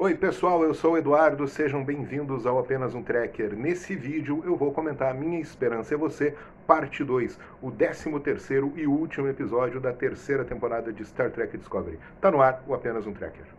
Oi pessoal, eu sou o Eduardo, sejam bem-vindos ao Apenas um Tracker. Nesse vídeo eu vou comentar Minha Esperança é Você, parte 2, o 13 terceiro e último episódio da terceira temporada de Star Trek Discovery. Tá no ar o Apenas um Tracker.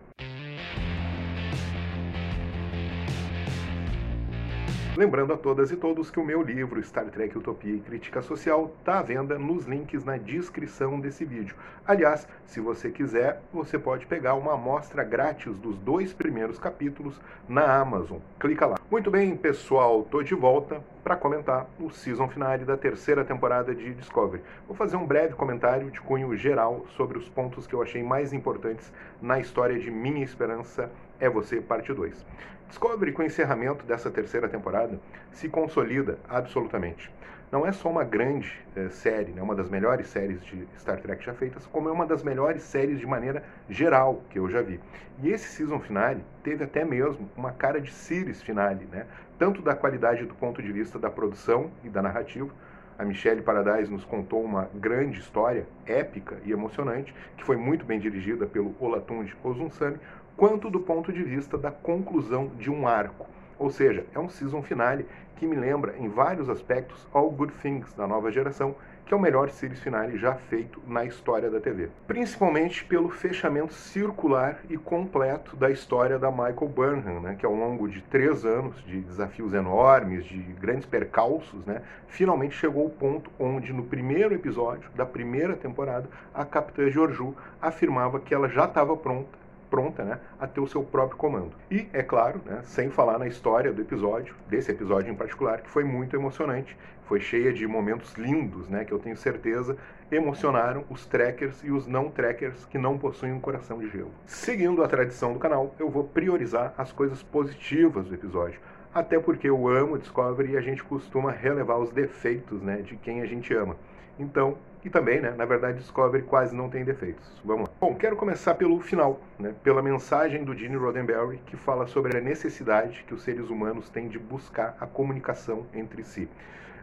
Lembrando a todas e todos que o meu livro Star Trek Utopia e Crítica Social está à venda nos links na descrição desse vídeo. Aliás, se você quiser, você pode pegar uma amostra grátis dos dois primeiros capítulos na Amazon. Clica lá. Muito bem, pessoal, tô de volta para comentar o season finale da terceira temporada de Discovery. Vou fazer um breve comentário de cunho geral sobre os pontos que eu achei mais importantes na história de Minha Esperança é Você, parte 2. Discovery, com o encerramento dessa terceira temporada, se consolida absolutamente. Não é só uma grande eh, série, né, uma das melhores séries de Star Trek já feitas, como é uma das melhores séries de maneira geral que eu já vi. E esse season finale teve até mesmo uma cara de series finale, né, tanto da qualidade do ponto de vista da produção e da narrativa, a Michelle Paradise nos contou uma grande história, épica e emocionante, que foi muito bem dirigida pelo Olatunji Ozunsami, quanto do ponto de vista da conclusão de um arco. Ou seja, é um season finale que me lembra em vários aspectos All Good Things da nova geração, que é o melhor series finale já feito na história da TV. Principalmente pelo fechamento circular e completo da história da Michael Burnham, né, que ao longo de três anos de desafios enormes, de grandes percalços, né, finalmente chegou ao ponto onde no primeiro episódio da primeira temporada a Capitã Georgiou afirmava que ela já estava pronta pronta né, a ter o seu próprio comando. E, é claro, né, sem falar na história do episódio, desse episódio em particular, que foi muito emocionante, foi cheia de momentos lindos, né, que eu tenho certeza emocionaram os trackers e os não trackers que não possuem um coração de gelo. Seguindo a tradição do canal, eu vou priorizar as coisas positivas do episódio, até porque eu amo Discovery e a gente costuma relevar os defeitos né, de quem a gente ama. Então, e também, né, na verdade, Discovery quase não tem defeitos. Vamos lá. Bom, quero começar pelo final, né, pela mensagem do Gene Roddenberry, que fala sobre a necessidade que os seres humanos têm de buscar a comunicação entre si.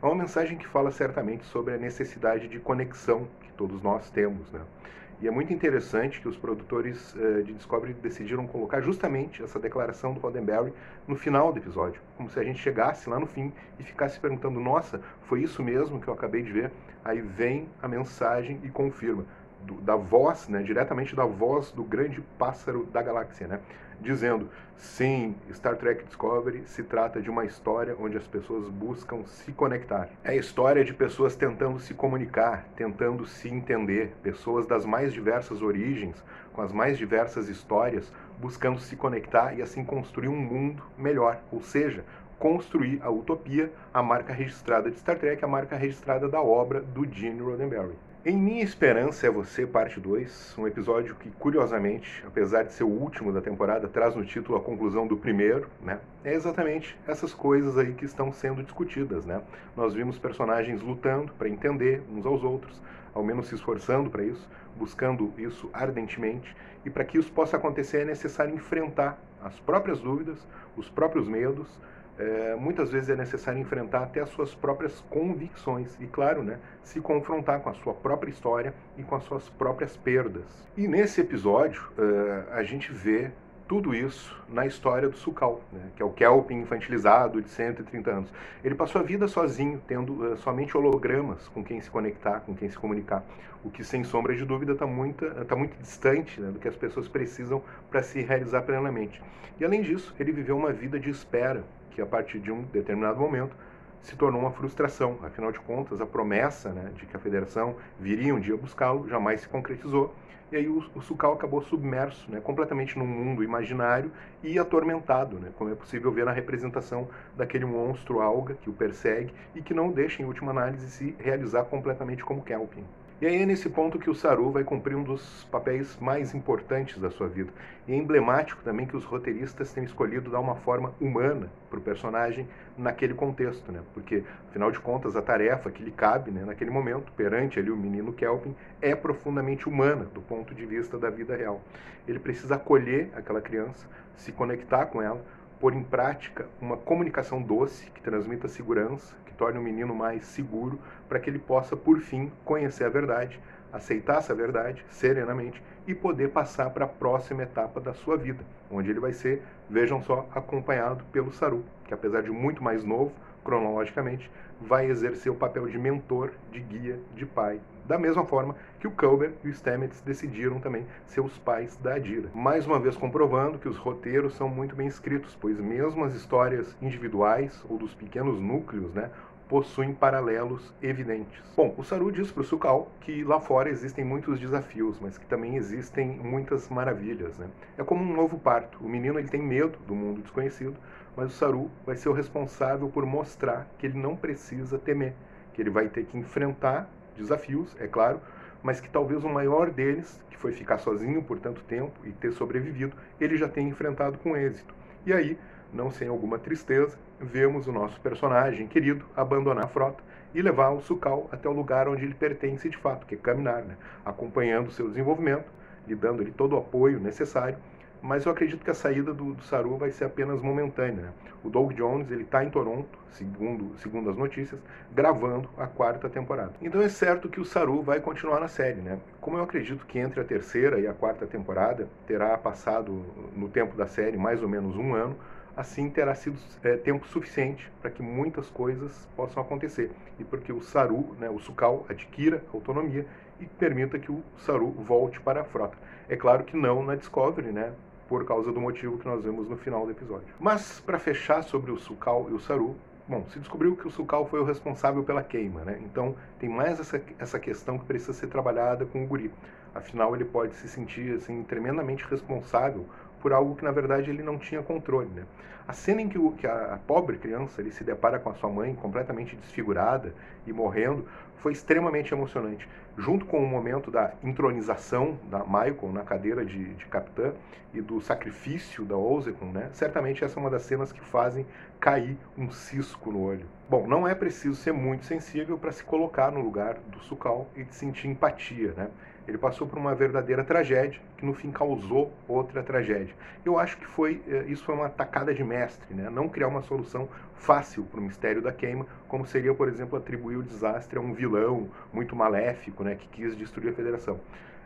É uma mensagem que fala certamente sobre a necessidade de conexão que todos nós temos, né? E é muito interessante que os produtores uh, de Discovery decidiram colocar justamente essa declaração do Roddenberry no final do episódio, como se a gente chegasse lá no fim e ficasse perguntando: nossa, foi isso mesmo que eu acabei de ver? Aí vem a mensagem e confirma do, da voz, né, diretamente da voz do grande pássaro da galáxia, né, dizendo: sim, Star Trek Discovery se trata de uma história onde as pessoas buscam se conectar. É a história de pessoas tentando se comunicar, tentando se entender, pessoas das mais diversas origens, com as mais diversas histórias, buscando se conectar e assim construir um mundo melhor, ou seja, construir a utopia, a marca registrada de Star Trek, a marca registrada da obra do Gene Roddenberry. Em Minha Esperança é Você, parte 2, um episódio que, curiosamente, apesar de ser o último da temporada, traz no título a conclusão do primeiro, né? É exatamente essas coisas aí que estão sendo discutidas, né? Nós vimos personagens lutando para entender uns aos outros, ao menos se esforçando para isso, buscando isso ardentemente, e para que isso possa acontecer é necessário enfrentar as próprias dúvidas, os próprios medos, é, muitas vezes é necessário enfrentar até as suas próprias convicções e, claro, né, se confrontar com a sua própria história e com as suas próprias perdas. E nesse episódio, uh, a gente vê tudo isso na história do Sukal, né, que é o Kelpin infantilizado de 130 anos. Ele passou a vida sozinho, tendo uh, somente hologramas com quem se conectar, com quem se comunicar, o que, sem sombra de dúvida, está muito, tá muito distante né, do que as pessoas precisam para se realizar plenamente. E, além disso, ele viveu uma vida de espera, que a partir de um determinado momento se tornou uma frustração. Afinal de contas, a promessa né, de que a federação viria um dia buscá-lo jamais se concretizou. E aí o, o Sukal acabou submerso né, completamente num mundo imaginário e atormentado, né, como é possível ver na representação daquele monstro alga que o persegue e que não deixa, em última análise, se realizar completamente como Kelpin. E aí é nesse ponto que o Saru vai cumprir um dos papéis mais importantes da sua vida. E é emblemático também que os roteiristas têm escolhido dar uma forma humana para o personagem naquele contexto, né? Porque, afinal de contas, a tarefa que lhe cabe né, naquele momento, perante ali o menino Kelvin, é profundamente humana do ponto de vista da vida real. Ele precisa acolher aquela criança, se conectar com ela, pôr em prática uma comunicação doce que transmita segurança, torne o menino mais seguro, para que ele possa, por fim, conhecer a verdade, aceitar essa verdade serenamente e poder passar para a próxima etapa da sua vida, onde ele vai ser, vejam só, acompanhado pelo Saru, que apesar de muito mais novo, cronologicamente, vai exercer o papel de mentor, de guia, de pai, da mesma forma que o Culber e o Stamets decidiram também ser os pais da Adira. Mais uma vez comprovando que os roteiros são muito bem escritos, pois mesmo as histórias individuais ou dos pequenos núcleos, né, possuem paralelos evidentes. Bom, o Saru diz para o Sukal que lá fora existem muitos desafios, mas que também existem muitas maravilhas. Né? É como um novo parto. O menino ele tem medo do mundo desconhecido, mas o Saru vai ser o responsável por mostrar que ele não precisa temer, que ele vai ter que enfrentar desafios, é claro, mas que talvez o maior deles, que foi ficar sozinho por tanto tempo e ter sobrevivido, ele já tenha enfrentado com êxito. E aí, não sem alguma tristeza, vemos o nosso personagem querido abandonar a frota e levar o Sukal até o lugar onde ele pertence de fato, que é Caminar, né? acompanhando o seu desenvolvimento, lhe dando ele todo o apoio necessário mas eu acredito que a saída do, do Saru vai ser apenas momentânea. Né? O Doug Jones ele está em Toronto, segundo, segundo as notícias, gravando a quarta temporada. Então é certo que o Saru vai continuar na série. Né? Como eu acredito que entre a terceira e a quarta temporada terá passado no tempo da série mais ou menos um ano, assim terá sido é, tempo suficiente para que muitas coisas possam acontecer e porque o Saru, né, o Sukal, adquira autonomia e permita que o Saru volte para a frota. É claro que não na Discovery, né? Por causa do motivo que nós vemos no final do episódio. Mas, para fechar sobre o Sukal e o Saru, bom, se descobriu que o Sukal foi o responsável pela queima, né? Então, tem mais essa, essa questão que precisa ser trabalhada com o guri. Afinal, ele pode se sentir, assim, tremendamente responsável por algo que, na verdade, ele não tinha controle, né? A cena em que, o, que a, pobre criança ele se depara com a sua mãe completamente desfigurada e morrendo foi extremamente emocionante. Junto com o momento da intronização da Michael na cadeira de, de capitã e do sacrifício da Ozekun, né? certamente essa é uma das cenas que fazem cair um cisco no olho. Bom, não é preciso ser muito sensível para se colocar no lugar do Sukal e sentir empatia, né? Ele passou por uma verdadeira tragédia que no fim causou outra tragédia. Eu acho que foi eh, isso foi uma tacada de mestre, né? Não criar uma solução fácil para o mistério da queima, como seria, por exemplo, atribuir o desastre a um vilão muito maléfico, né, que quis destruir a Federação.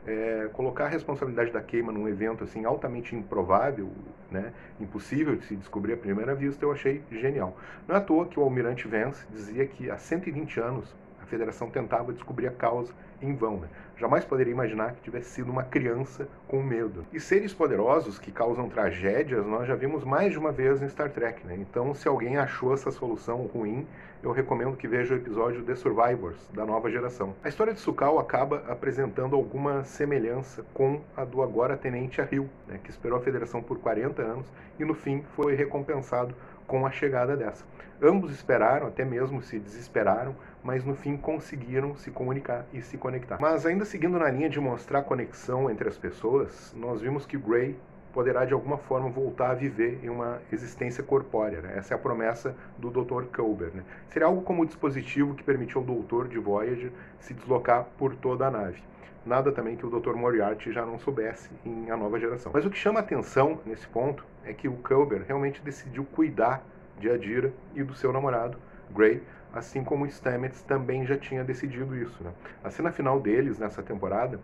É, colocar a responsabilidade da queima num evento assim altamente improvável, né, impossível de se descobrir à primeira vista, eu achei genial. Não é à toa que o almirante Vance dizia que há 120 anos Federação tentava descobrir a causa em vão. Né? Jamais poderia imaginar que tivesse sido uma criança com medo. E seres poderosos que causam tragédias, nós já vimos mais de uma vez em Star Trek. Né? Então, se alguém achou essa solução ruim, eu recomendo que veja o episódio The Survivors, da nova geração. A história de Sukal acaba apresentando alguma semelhança com a do agora Tenente Ahil, né? que esperou a Federação por 40 anos e no fim foi recompensado com a chegada dessa. Ambos esperaram, até mesmo se desesperaram, mas no fim conseguiram se comunicar e se conectar. Mas ainda seguindo na linha de mostrar conexão entre as pessoas, nós vimos que Gray poderá de alguma forma voltar a viver em uma existência corpórea. Né? Essa é a promessa do Dr. Culber. Né? Seria algo como o dispositivo que permitiu ao doutor de Voyager se deslocar por toda a nave. Nada também que o Dr. Moriarty já não soubesse em A Nova Geração. Mas o que chama atenção nesse ponto é que o Culber realmente decidiu cuidar de Adira e do seu namorado, Gray, assim como Stamets também já tinha decidido isso. Né? A cena final deles nessa temporada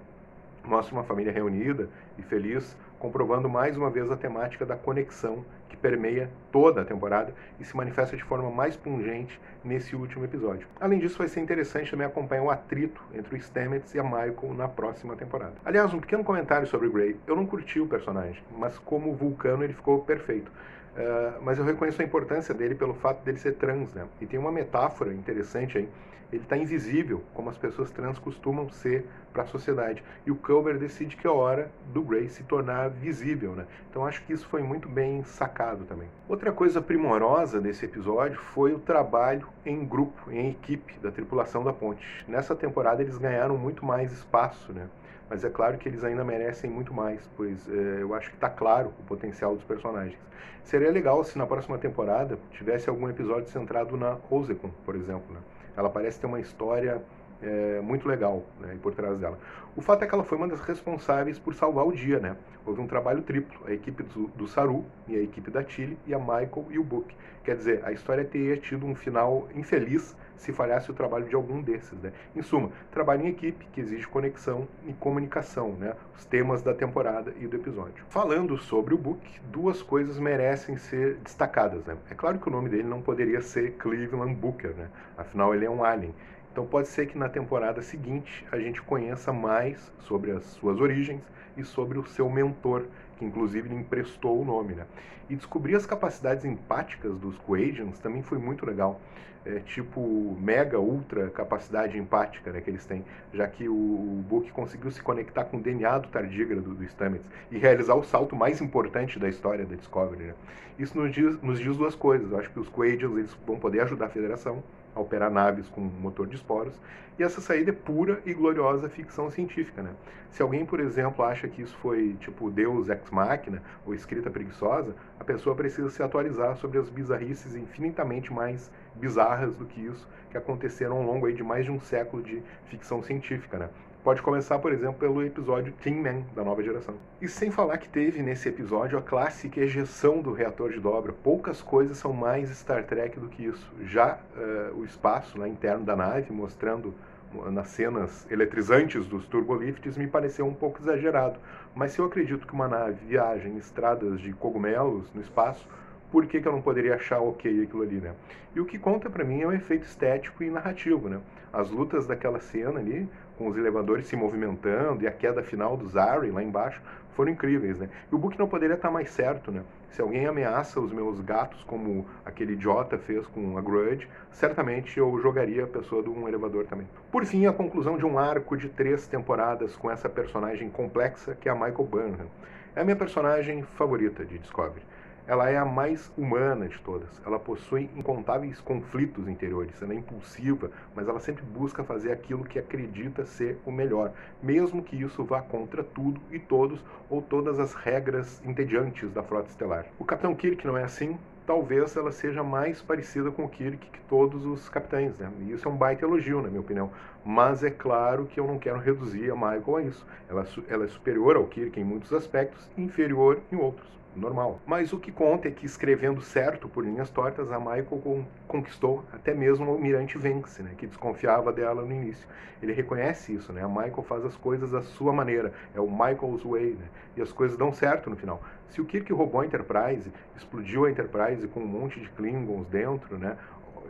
mostra uma família reunida e feliz, comprovando mais uma vez a temática da conexão que permeia toda a temporada e se manifesta de forma mais pungente nesse último episódio. Além disso, vai ser interessante também acompanhar o atrito entre o Stamets e a Michael na próxima temporada. Aliás, um pequeno comentário sobre o Grey. Eu não curti o personagem, mas como vulcano ele ficou perfeito. Uh, mas eu reconheço a importância dele pelo fato dele ser trans, né? E tem uma metáfora interessante aí ele está invisível, como as pessoas trans costumam ser para a sociedade. E o Culber decide que é hora do Gray se tornar visível. Né? Então acho que isso foi muito bem sacado também. Outra coisa primorosa desse episódio foi o trabalho em grupo, em equipe da tripulação da ponte. Nessa temporada eles ganharam muito mais espaço, né? mas é claro que eles ainda merecem muito mais, pois é, eu acho que está claro o potencial dos personagens. Seria legal se na próxima temporada tivesse algum episódio centrado na Ozekun, por exemplo. Né? Ela parece ter uma história é, muito legal né, por trás dela. O fato é que ela foi uma das responsáveis por salvar o dia, né? Houve um trabalho triplo, a equipe do, do Saru e a equipe da Tilly e a Michael e o Book. Quer dizer, a história teria tido um final infeliz se falhasse o trabalho de algum desses, né? Em suma, trabalho em equipe que exige conexão e comunicação, né? Os temas da temporada e do episódio. Falando sobre o Book, duas coisas merecem ser destacadas, né? É claro que o nome dele não poderia ser Cleveland Booker, né? Afinal, ele é um alien. Então pode ser que na temporada seguinte a gente conheça mais sobre as suas origens e sobre o seu mentor, que inclusive lhe emprestou o nome. Né? E descobrir as capacidades empáticas dos Quadians também foi muito legal. É, tipo mega, ultra capacidade empática né, que eles têm, já que o, Book conseguiu se conectar com o DNA do tardígrado do Stamets e realizar o salto mais importante da história da Discovery. Né? Isso nos diz, nos diz duas coisas. Eu acho que os Quadians eles vão poder ajudar a Federação a operar naves com motor de esporos, e essa saída é pura e gloriosa ficção científica. Né? Se alguém, por exemplo, acha que isso foi tipo Deus ex machina ou escrita preguiçosa, a pessoa precisa se atualizar sobre as bizarrices infinitamente mais bizarras do que isso que aconteceram ao longo aí de mais de um século de ficção científica. Né? Pode começar, por exemplo, pelo episódio Tin Man, da nova geração. E sem falar que teve nesse episódio a clássica ejeção do reator de dobra. Poucas coisas são mais Star Trek do que isso. Já uh, o espaço né, interno da nave, mostrando nas cenas eletrizantes dos turbolifts, me pareceu um pouco exagerado. Mas se eu acredito que uma nave viaja em estradas de cogumelos no espaço, por que, que eu não poderia achar ok aquilo ali, né? E o que conta para mim é o efeito estético e narrativo, né? As lutas daquela cena ali, com os elevadores se movimentando e a queda final do Zari lá embaixo, foram incríveis, né? E o book não poderia estar mais certo, né? Se alguém ameaça os meus gatos, como aquele idiota fez com a Grudge, certamente eu jogaria a pessoa de um elevador também. Por fim, a conclusão de um arco de três temporadas com essa personagem complexa que é a Michael Burnham. É a minha personagem favorita de Discovery ela é a mais humana de todas. Ela possui incontáveis conflitos interiores. Ela é impulsiva, mas ela sempre busca fazer aquilo que acredita ser o melhor, mesmo que isso vá contra tudo e todos ou todas as regras entediantes da frota estelar. O Capitão Kirk não é assim. Talvez ela seja mais parecida com o Kirk que todos os capitães, né? E isso é um baita elogio, na minha opinião. Mas é claro que eu não quero reduzir a Michael a isso. Ela, ela é superior ao Kirk em muitos aspectos, inferior em outros normal. Mas o que conta é que escrevendo certo por linhas tortas, a Michael conquistou até mesmo o Almirante Vence, né, que desconfiava dela no início. Ele reconhece isso, né? A Michael faz as coisas da sua maneira, é o Michael's way, né? E as coisas dão certo no final. Se o Kirk roubou a Enterprise, explodiu a Enterprise com um monte de Klingons dentro, né?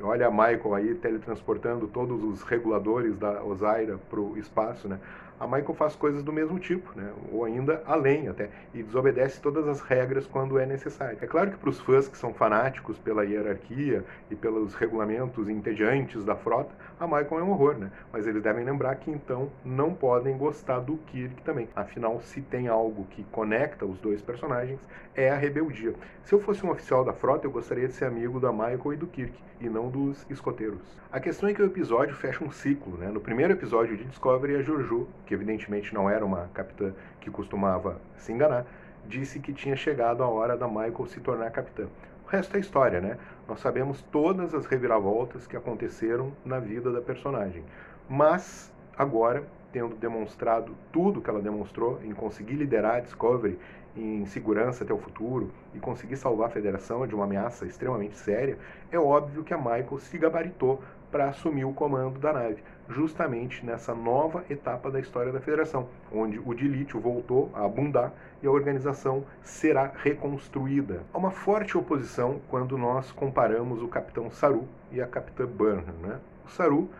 Olha a Michael aí teletransportando todos os reguladores da Osaira para o espaço, né? A Michael faz coisas do mesmo tipo, né? ou ainda além até, e desobedece todas as regras quando é necessário. É claro que para os fãs que são fanáticos pela hierarquia e pelos regulamentos entediantes da frota, a Michael é um horror, né? mas eles devem lembrar que então não podem gostar do Kirk também. Afinal, se tem algo que conecta os dois personagens, é a rebeldia. Se eu fosse um oficial da frota, eu gostaria de ser amigo da Michael e do Kirk, e não dos escoteiros. A questão é que o episódio fecha um ciclo. Né? No primeiro episódio de Discovery, a Jojo que evidentemente não era uma capitã que costumava se enganar, disse que tinha chegado a hora da Michael se tornar capitã. O resto é história, né? Nós sabemos todas as reviravoltas que aconteceram na vida da personagem. Mas agora, tendo demonstrado tudo que ela demonstrou em conseguir liderar a Discovery em segurança até o futuro e conseguir salvar a Federação de uma ameaça extremamente séria, é óbvio que a Michael se gabaritou para assumir o comando da nave, justamente nessa nova etapa da história da Federação, onde o dilítio voltou a abundar e a organização será reconstruída. Há uma forte oposição quando nós comparamos o Capitão Saru e a Capitã Burnham. Né? O Saru,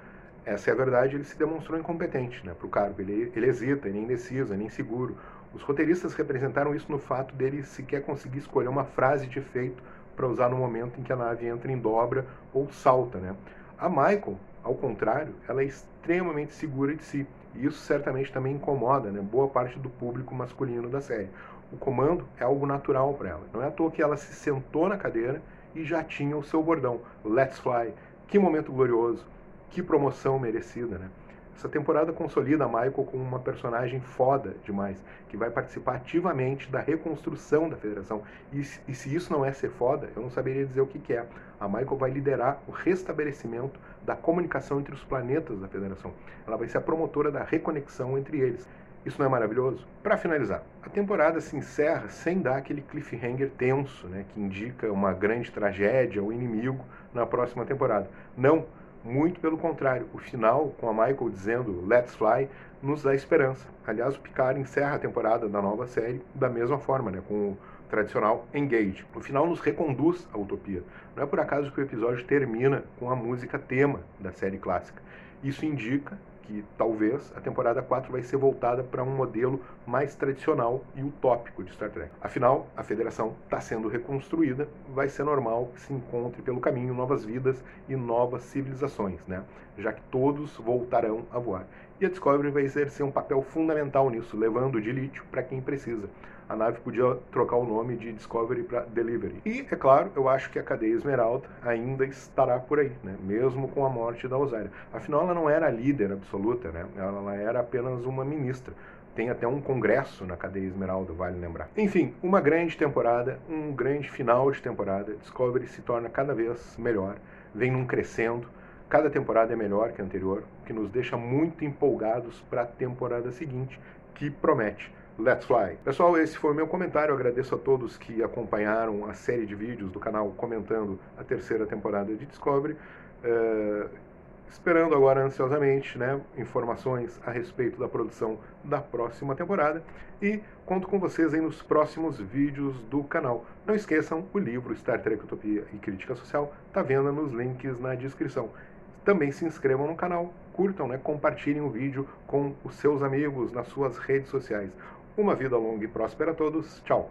essa é a verdade, ele se demonstrou incompetente né, para o cargo, ele, ele hesita, ele é indeciso, ele é inseguro. Os roteiristas representaram isso no fato dele sequer conseguir escolher uma frase de efeito para usar no momento em que a nave entra em dobra ou salta. Né? A Michael, ao contrário, ela é extremamente segura de si. E isso certamente também incomoda né, boa parte do público masculino da série. O comando é algo natural para ela. Não é à toa que ela se sentou na cadeira e já tinha o seu bordão. Let's fly. Que momento glorioso. Que promoção merecida, né? Essa temporada consolida a Michael como uma personagem foda demais, que vai participar ativamente da reconstrução da federação. E, e se isso não é ser foda, eu não saberia dizer o que, que é. A Michael vai liderar o restabelecimento da comunicação entre os planetas da federação. Ela vai ser a promotora da reconexão entre eles. Isso não é maravilhoso? Para finalizar, a temporada se encerra sem dar aquele cliffhanger tenso, né, que indica uma grande tragédia ou inimigo na próxima temporada. Não, muito pelo contrário. O final, com a Michael dizendo Let's Fly, nos dá esperança. Aliás, o Picard encerra a temporada da nova série da mesma forma, né, com o tradicional Engage. O final nos reconduz à utopia. Não é por acaso que o episódio termina com a música tema da série clássica. Isso indica que talvez a temporada 4 vai ser voltada para um modelo mais tradicional e utópico de Star Trek. Afinal, a federação está sendo reconstruída, vai ser normal que se encontre pelo caminho novas vidas e novas civilizações, né? já que todos voltarão a voar. E a Discovery vai exercer um papel fundamental nisso, levando de lítio para quem precisa a nave podia trocar o nome de Discovery para Delivery. E, é claro, eu acho que a cadeia Esmeralda ainda estará por aí, né? mesmo com a morte da Osária. Afinal, ela não era líder absoluta, né? ela era apenas uma ministra. Tem até um congresso na cadeia Esmeralda, vale lembrar. Enfim, uma grande temporada, um grande final de temporada. Discovery se torna cada vez melhor, vem num crescendo. Cada temporada é melhor que a anterior, o que nos deixa muito empolgados para a temporada seguinte, que promete. Let's Fly. Pessoal, esse foi o meu comentário. Eu agradeço a todos que acompanharam a série de vídeos do canal comentando a terceira temporada de Discovery. É, esperando agora ansiosamente né, informações a respeito da produção da próxima temporada e conto com vocês aí nos próximos vídeos do canal. Não esqueçam, o livro Star Trek Utopia e Crítica Social está vendo nos links na descrição. Também se inscrevam no canal, curtam, né, compartilhem o vídeo com os seus amigos nas suas redes sociais. Uma vida longa e próspera a todos. Tchau.